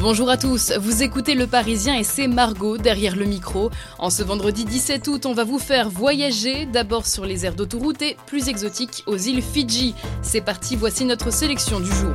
Bonjour à tous, vous écoutez Le Parisien et c'est Margot derrière le micro. En ce vendredi 17 août, on va vous faire voyager d'abord sur les aires d'autoroute et plus exotiques aux îles Fidji. C'est parti, voici notre sélection du jour.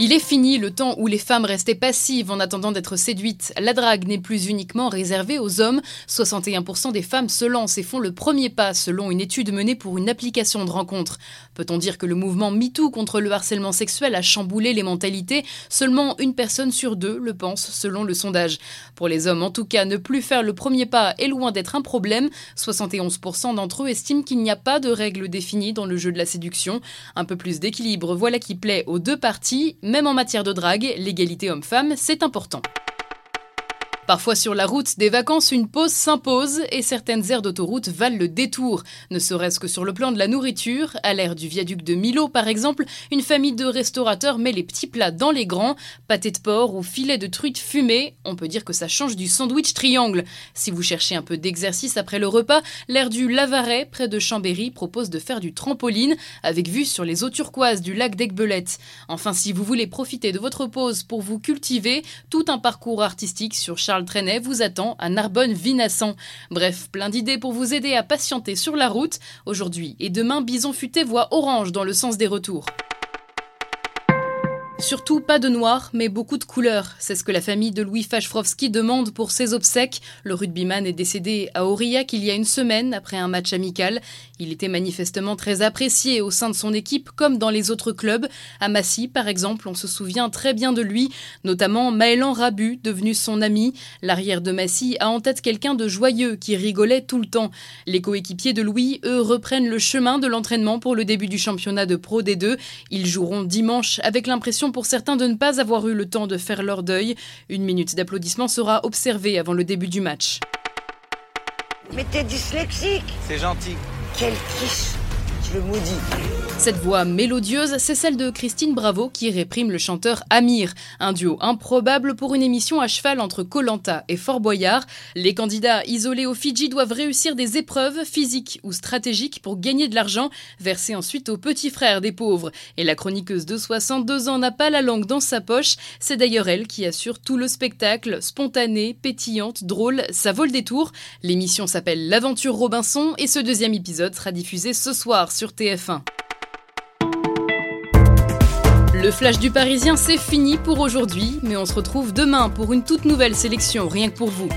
Il est fini le temps où les femmes restaient passives en attendant d'être séduites. La drague n'est plus uniquement réservée aux hommes. 61% des femmes se lancent et font le premier pas selon une étude menée pour une application de rencontre. Peut-on dire que le mouvement MeToo contre le harcèlement sexuel a chamboulé les mentalités? Seulement une personne sur deux le pense selon le sondage. Pour les hommes en tout cas, ne plus faire le premier pas est loin d'être un problème. 71% d'entre eux estiment qu'il n'y a pas de règles définies dans le jeu de la séduction. Un peu plus d'équilibre, voilà qui plaît aux deux parties. Même en matière de drague, l'égalité homme-femme, c'est important. Parfois sur la route des vacances, une pause s'impose et certaines aires d'autoroute valent le détour. Ne serait-ce que sur le plan de la nourriture, à l'ère du viaduc de Milo par exemple, une famille de restaurateurs met les petits plats dans les grands, pâté de porc ou filet de truite fumée. On peut dire que ça change du sandwich triangle. Si vous cherchez un peu d'exercice après le repas, l'aire du Lavaret, près de Chambéry, propose de faire du trampoline avec vue sur les eaux turquoises du lac d'Aigbelette. Enfin, si vous voulez profiter de votre pause pour vous cultiver, tout un parcours artistique sur Charles Charles vous attend à Narbonne-Vinassan. Bref, plein d'idées pour vous aider à patienter sur la route. Aujourd'hui et demain, Bison Futé voit orange dans le sens des retours. Surtout pas de noir, mais beaucoup de couleurs. C'est ce que la famille de Louis Fachfrovski demande pour ses obsèques. Le rugbyman est décédé à Aurillac il y a une semaine après un match amical. Il était manifestement très apprécié au sein de son équipe comme dans les autres clubs. À Massy, par exemple, on se souvient très bien de lui, notamment Maëlan Rabu, devenu son ami. L'arrière de Massy a en tête quelqu'un de joyeux qui rigolait tout le temps. Les coéquipiers de Louis, eux, reprennent le chemin de l'entraînement pour le début du championnat de Pro D2. Ils joueront dimanche avec l'impression pour certains de ne pas avoir eu le temps de faire leur deuil. Une minute d'applaudissement sera observée avant le début du match. Mais t'es dyslexique C'est gentil. Quel quiche Cette voix mélodieuse, c'est celle de Christine Bravo qui réprime le chanteur Amir, un duo improbable pour une émission à cheval entre Colanta et Fort Boyard. Les candidats isolés au Fidji doivent réussir des épreuves physiques ou stratégiques pour gagner de l'argent, versé ensuite aux petits frères des pauvres. Et la chroniqueuse de 62 ans n'a pas la langue dans sa poche, c'est d'ailleurs elle qui assure tout le spectacle, spontanée, pétillante, drôle, ça vaut le détour. L'émission s'appelle L'aventure Robinson et ce deuxième épisode sera diffusé ce soir sur TF1. Le flash du Parisien, c'est fini pour aujourd'hui, mais on se retrouve demain pour une toute nouvelle sélection, rien que pour vous.